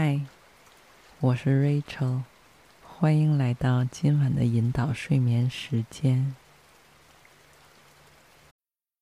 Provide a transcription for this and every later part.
嗨，我是 Rachel，欢迎来到今晚的引导睡眠时间。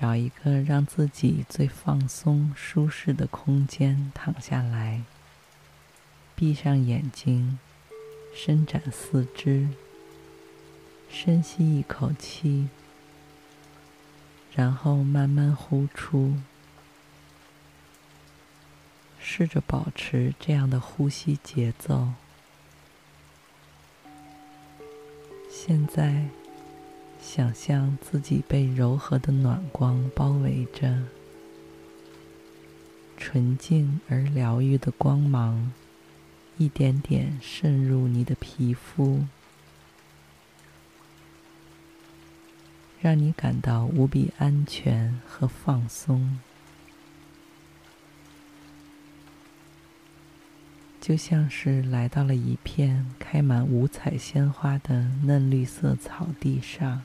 找一个让自己最放松、舒适的空间，躺下来，闭上眼睛，伸展四肢，深吸一口气，然后慢慢呼出。试着保持这样的呼吸节奏。现在。想象自己被柔和的暖光包围着，纯净而疗愈的光芒一点点渗入你的皮肤，让你感到无比安全和放松，就像是来到了一片开满五彩鲜花的嫩绿色草地上。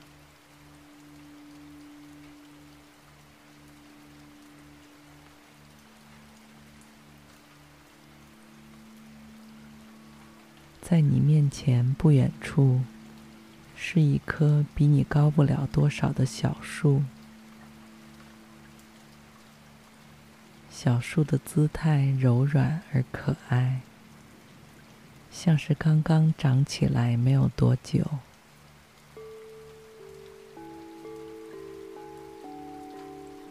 在你面前不远处，是一棵比你高不了多少的小树。小树的姿态柔软而可爱，像是刚刚长起来没有多久。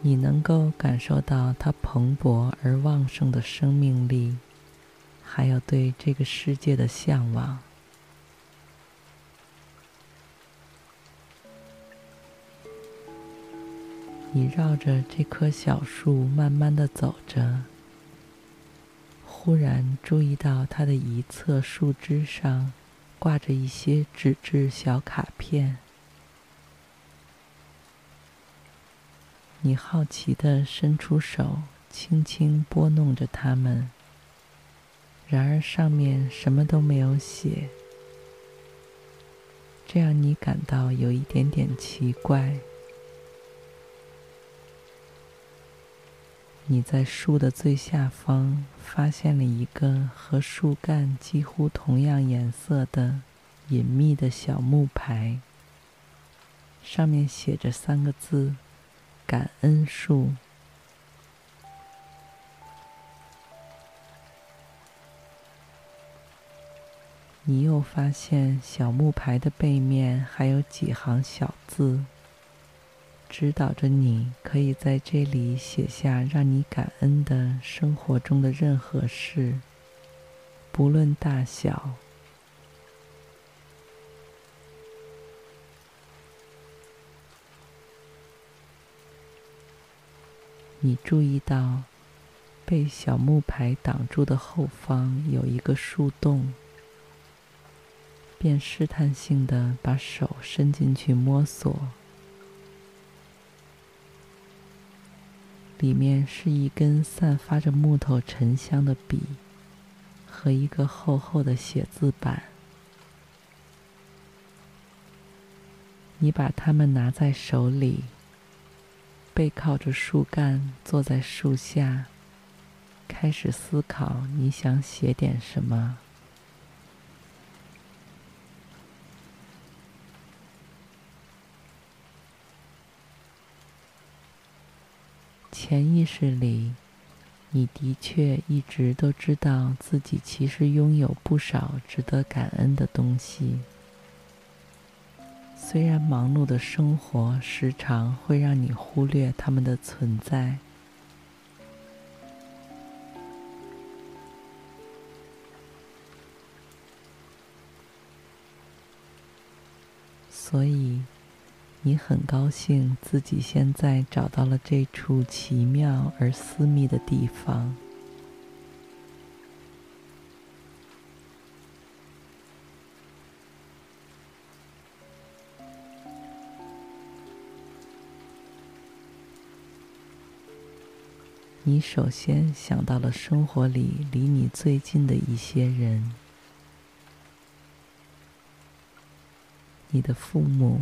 你能够感受到它蓬勃而旺盛的生命力。还有对这个世界的向往。你绕着这棵小树慢慢的走着，忽然注意到它的一侧树枝上挂着一些纸质小卡片。你好奇的伸出手，轻轻拨弄着它们。然而上面什么都没有写，这让你感到有一点点奇怪。你在树的最下方发现了一个和树干几乎同样颜色的隐秘的小木牌，上面写着三个字：“感恩树。”你又发现小木牌的背面还有几行小字，指导着你可以在这里写下让你感恩的生活中的任何事，不论大小。你注意到被小木牌挡住的后方有一个树洞。便试探性的把手伸进去摸索，里面是一根散发着木头沉香的笔和一个厚厚的写字板。你把它们拿在手里，背靠着树干，坐在树下，开始思考你想写点什么。潜意识里，你的确一直都知道自己其实拥有不少值得感恩的东西。虽然忙碌的生活时常会让你忽略它们的存在，所以。你很高兴自己现在找到了这处奇妙而私密的地方。你首先想到了生活里离你最近的一些人你的父母。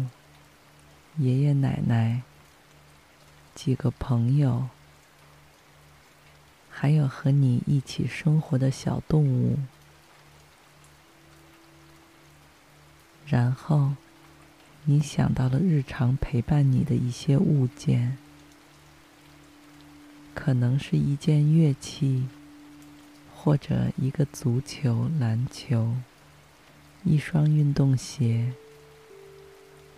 爷爷奶奶、几个朋友，还有和你一起生活的小动物。然后，你想到了日常陪伴你的一些物件，可能是一件乐器，或者一个足球、篮球，一双运动鞋，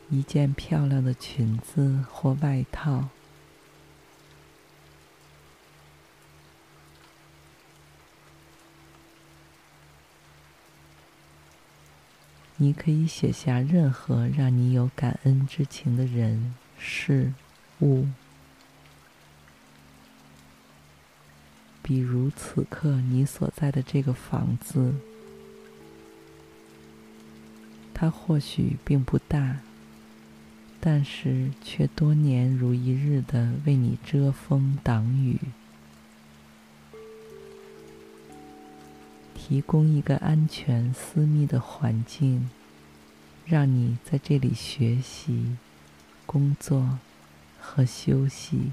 一件漂亮的裙子或外套。你可以写下任何让你有感恩之情的人、事、物，比如此刻你所在的这个房子，它或许并不大，但是却多年如一日的为你遮风挡雨。提供一个安全、私密的环境，让你在这里学习、工作和休息。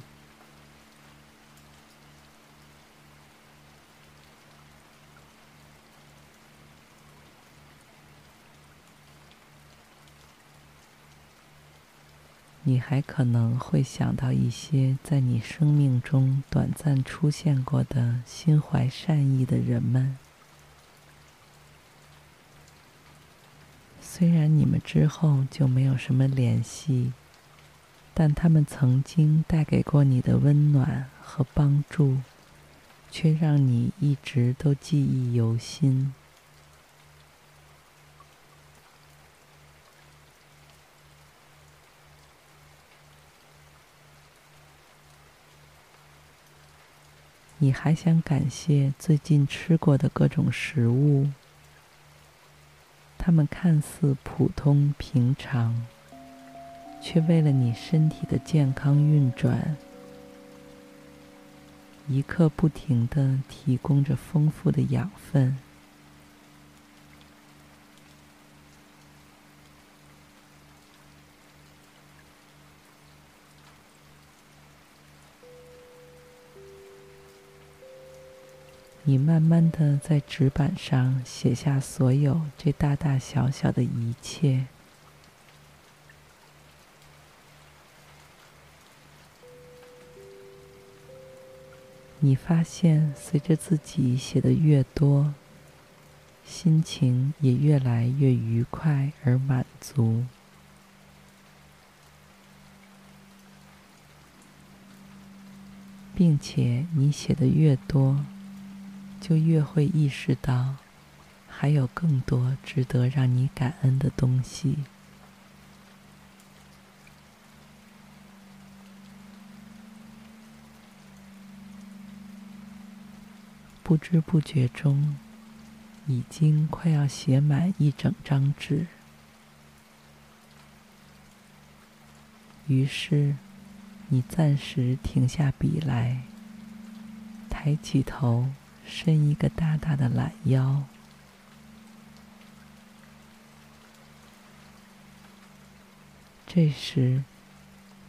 你还可能会想到一些在你生命中短暂出现过的心怀善意的人们。虽然你们之后就没有什么联系，但他们曾经带给过你的温暖和帮助，却让你一直都记忆犹新。你还想感谢最近吃过的各种食物。它们看似普通平常，却为了你身体的健康运转，一刻不停地提供着丰富的养分。你慢慢的在纸板上写下所有这大大小小的一切。你发现，随着自己写的越多，心情也越来越愉快而满足，并且你写的越多，就越会意识到，还有更多值得让你感恩的东西。不知不觉中，已经快要写满一整张纸。于是，你暂时停下笔来，抬起头。伸一个大大的懒腰，这时，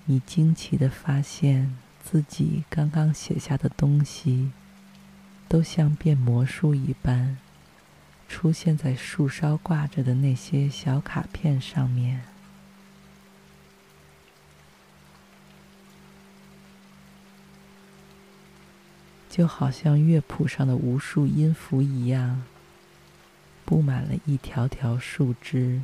你惊奇的发现自己刚刚写下的东西，都像变魔术一般，出现在树梢挂着的那些小卡片上面。就好像乐谱上的无数音符一样，布满了一条条树枝，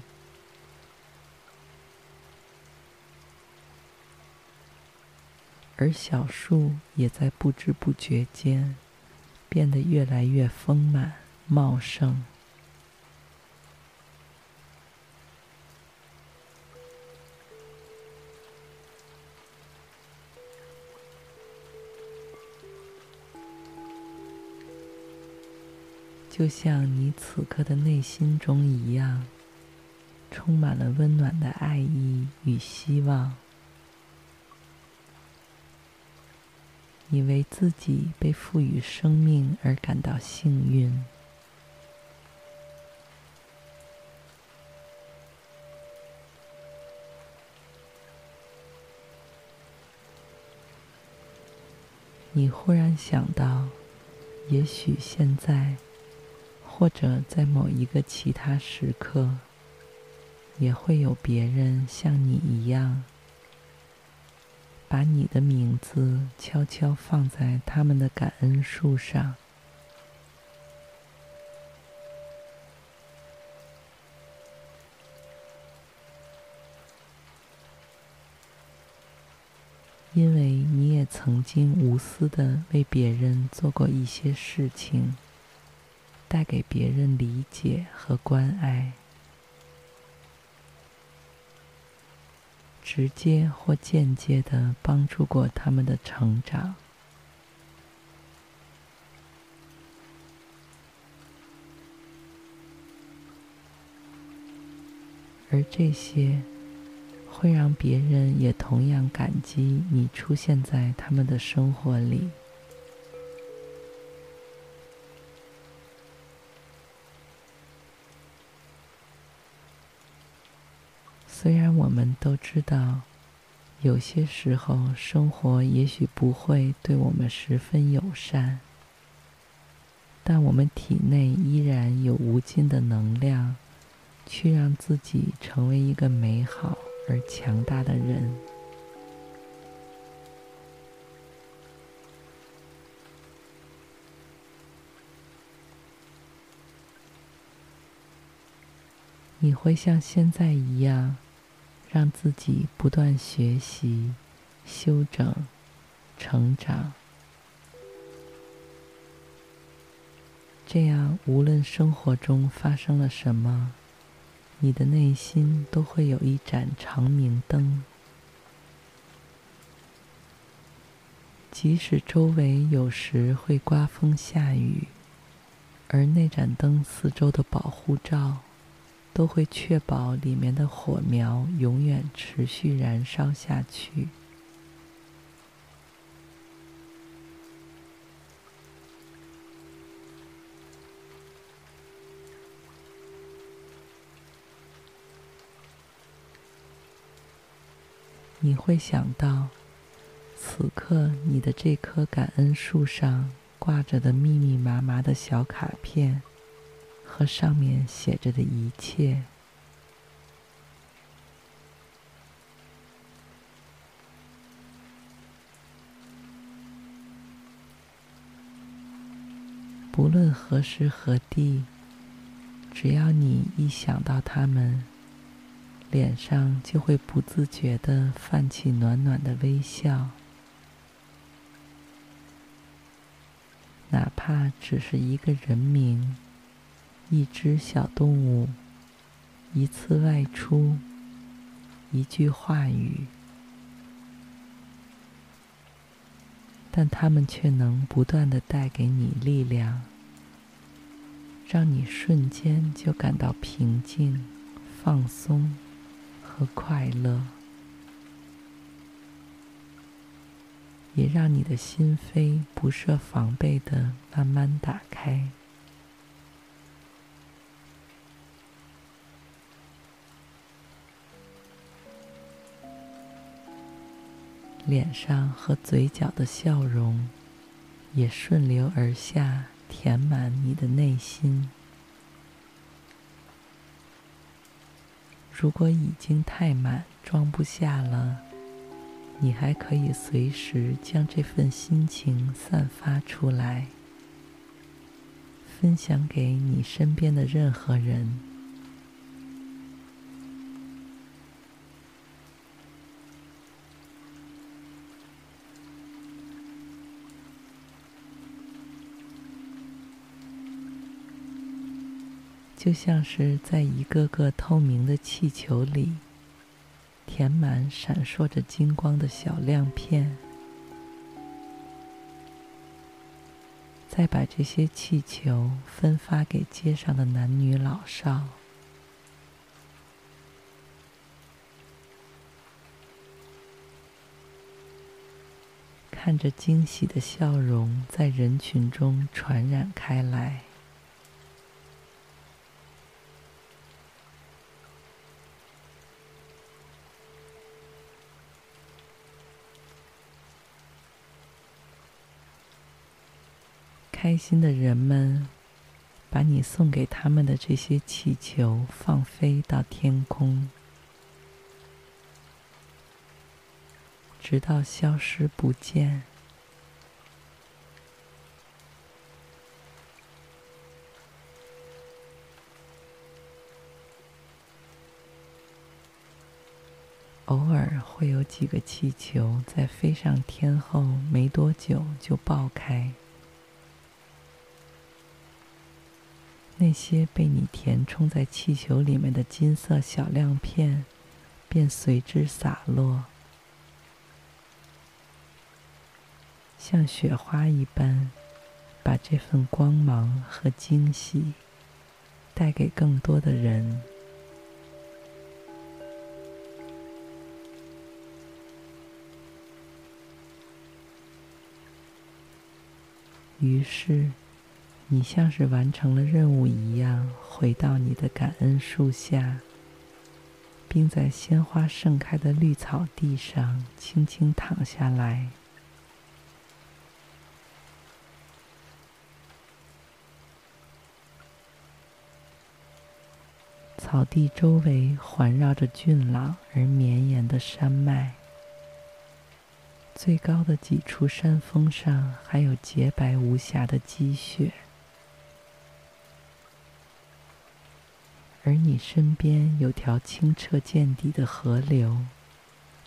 而小树也在不知不觉间变得越来越丰满茂盛。就像你此刻的内心中一样，充满了温暖的爱意与希望。你为自己被赋予生命而感到幸运。你忽然想到，也许现在，或者在某一个其他时刻，也会有别人像你一样，把你的名字悄悄放在他们的感恩树上。因为你也曾经无私的为别人做过一些事情，带给别人理解和关爱，直接或间接的帮助过他们的成长，而这些。会让别人也同样感激你出现在他们的生活里。我们都知道，有些时候生活也许不会对我们十分友善，但我们体内依然有无尽的能量，去让自己成为一个美好。而强大的人，你会像现在一样，让自己不断学习、修整、成长。这样，无论生活中发生了什么，你的内心都会有一盏长明灯，即使周围有时会刮风下雨，而那盏灯四周的保护罩都会确保里面的火苗永远持续燃烧下去。你会想到，此刻你的这棵感恩树上挂着的密密麻麻的小卡片，和上面写着的一切。不论何时何地，只要你一想到他们。脸上就会不自觉地泛起暖暖的微笑，哪怕只是一个人名、一只小动物、一次外出、一句话语，但他们却能不断地带给你力量，让你瞬间就感到平静、放松。和快乐，也让你的心扉不设防备的慢慢打开，脸上和嘴角的笑容也顺流而下，填满你的内心。如果已经太满，装不下了，你还可以随时将这份心情散发出来，分享给你身边的任何人。就像是在一个个透明的气球里，填满闪烁着金光的小亮片，再把这些气球分发给街上的男女老少，看着惊喜的笑容在人群中传染开来。开心的人们把你送给他们的这些气球放飞到天空，直到消失不见。偶尔会有几个气球在飞上天后没多久就爆开。那些被你填充在气球里面的金色小亮片，便随之洒落，像雪花一般，把这份光芒和惊喜带给更多的人。于是。你像是完成了任务一样，回到你的感恩树下，并在鲜花盛开的绿草地上轻轻躺下来。草地周围环绕着俊朗而绵延的山脉。最高的几处山峰上还有洁白无瑕的积雪。而你身边有条清澈见底的河流，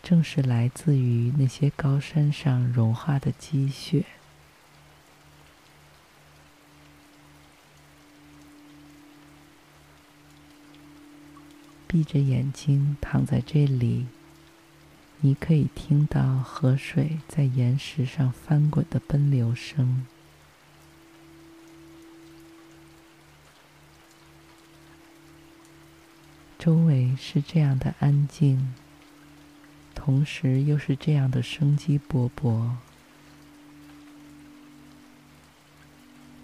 正是来自于那些高山上融化的积雪。闭着眼睛躺在这里，你可以听到河水在岩石上翻滚的奔流声。周围是这样的安静，同时又是这样的生机勃勃，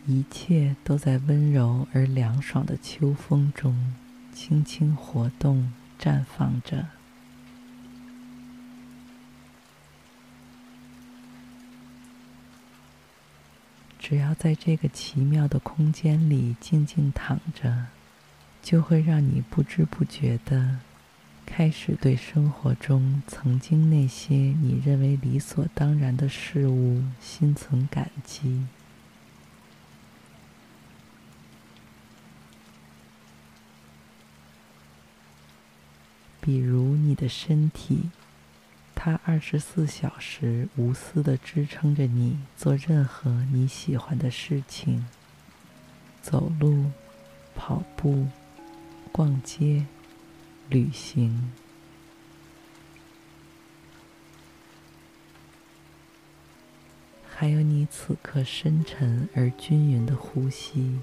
一切都在温柔而凉爽的秋风中轻轻活动、绽放着。只要在这个奇妙的空间里静静躺着。就会让你不知不觉地开始对生活中曾经那些你认为理所当然的事物心存感激。比如你的身体，它二十四小时无私地支撑着你做任何你喜欢的事情，走路、跑步。逛街、旅行，还有你此刻深沉而均匀的呼吸，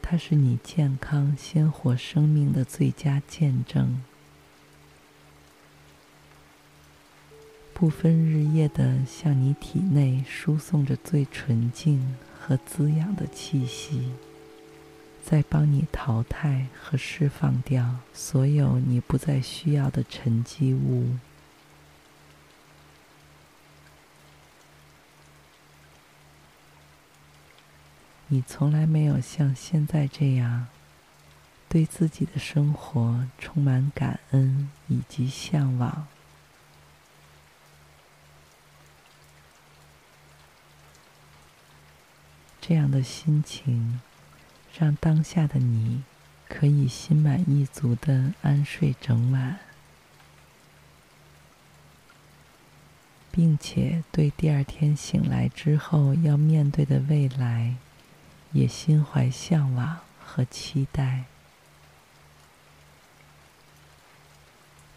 它是你健康鲜活生命的最佳见证，不分日夜地向你体内输送着最纯净和滋养的气息。在帮你淘汰和释放掉所有你不再需要的沉积物。你从来没有像现在这样，对自己的生活充满感恩以及向往。这样的心情。让当下的你可以心满意足的安睡整晚，并且对第二天醒来之后要面对的未来也心怀向往和期待。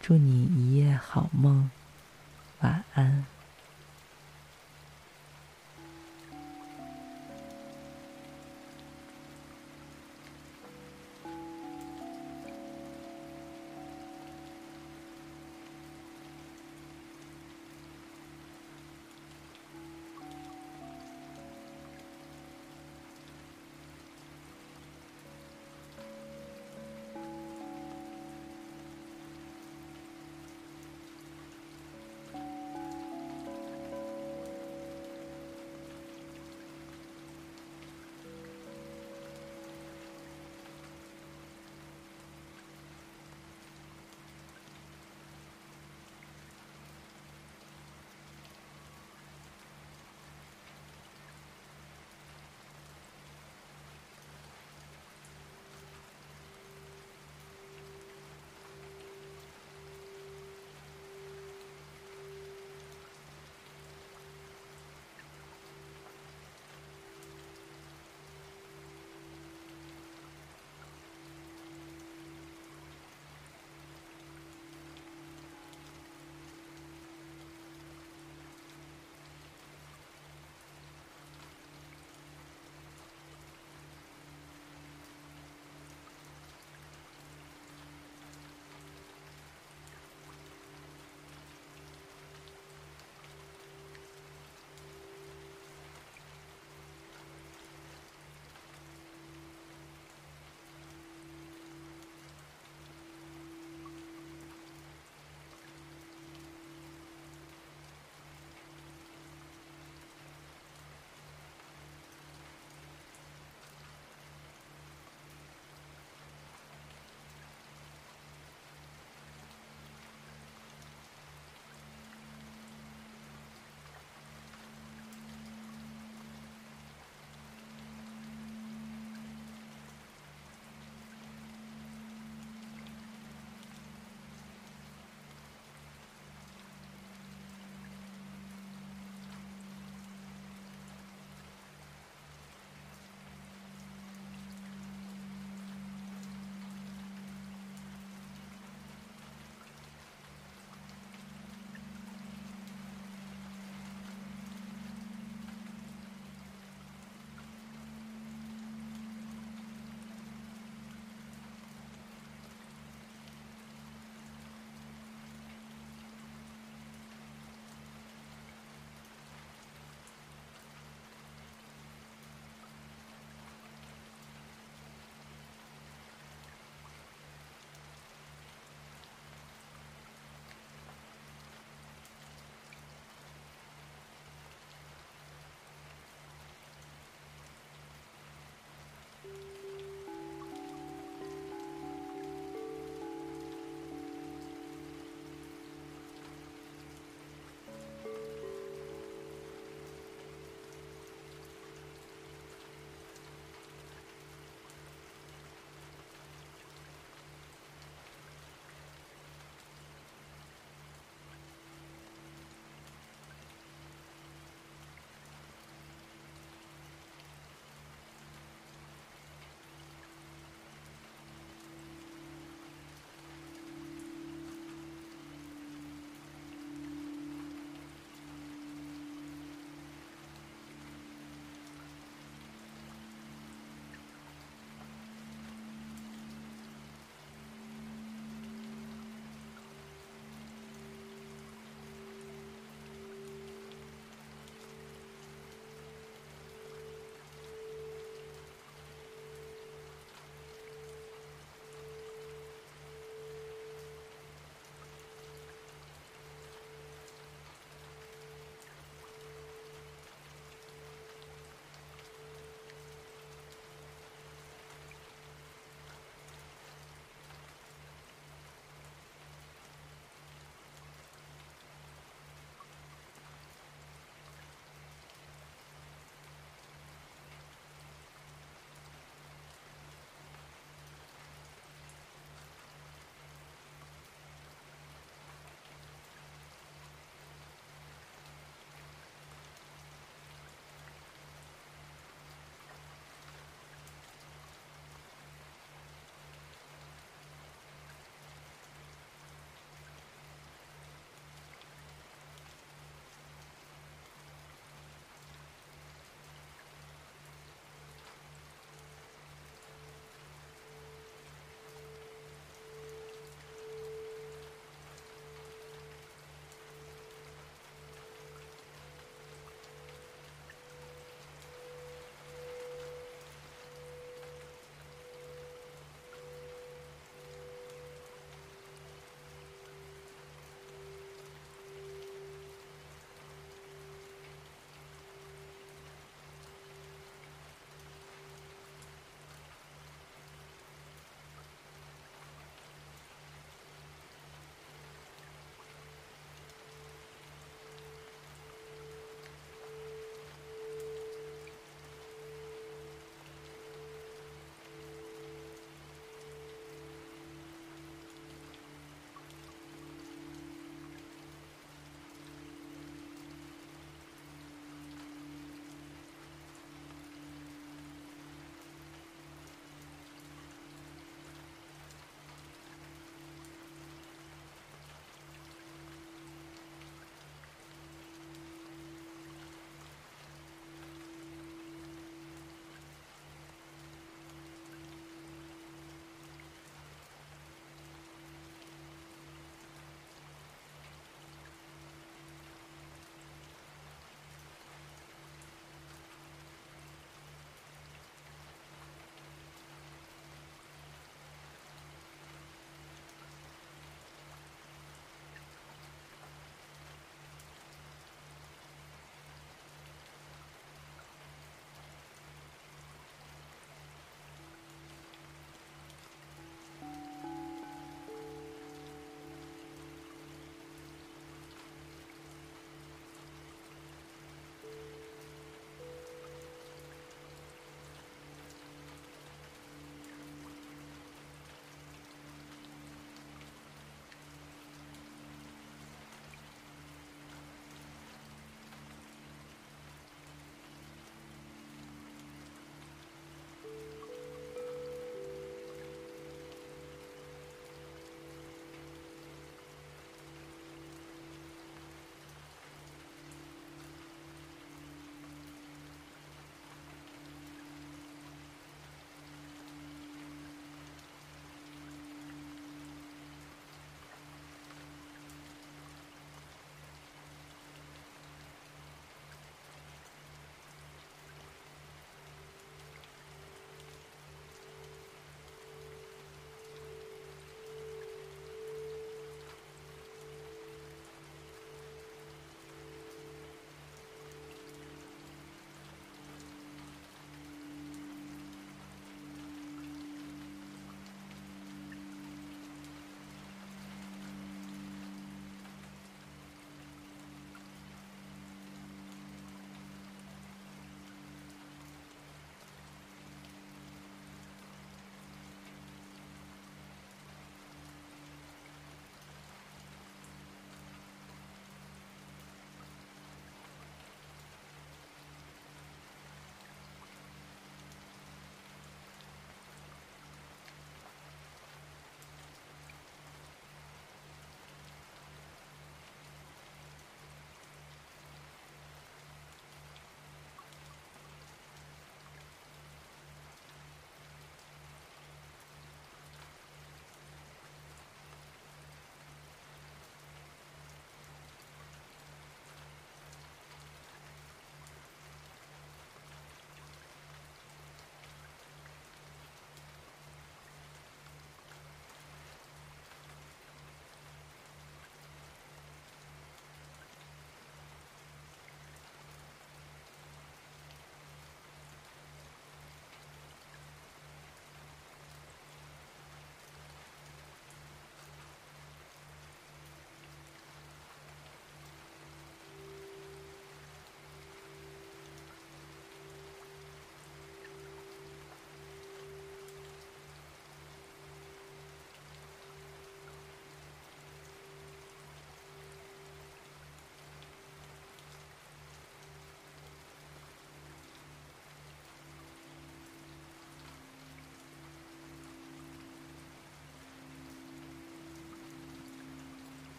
祝你一夜好梦，晚安。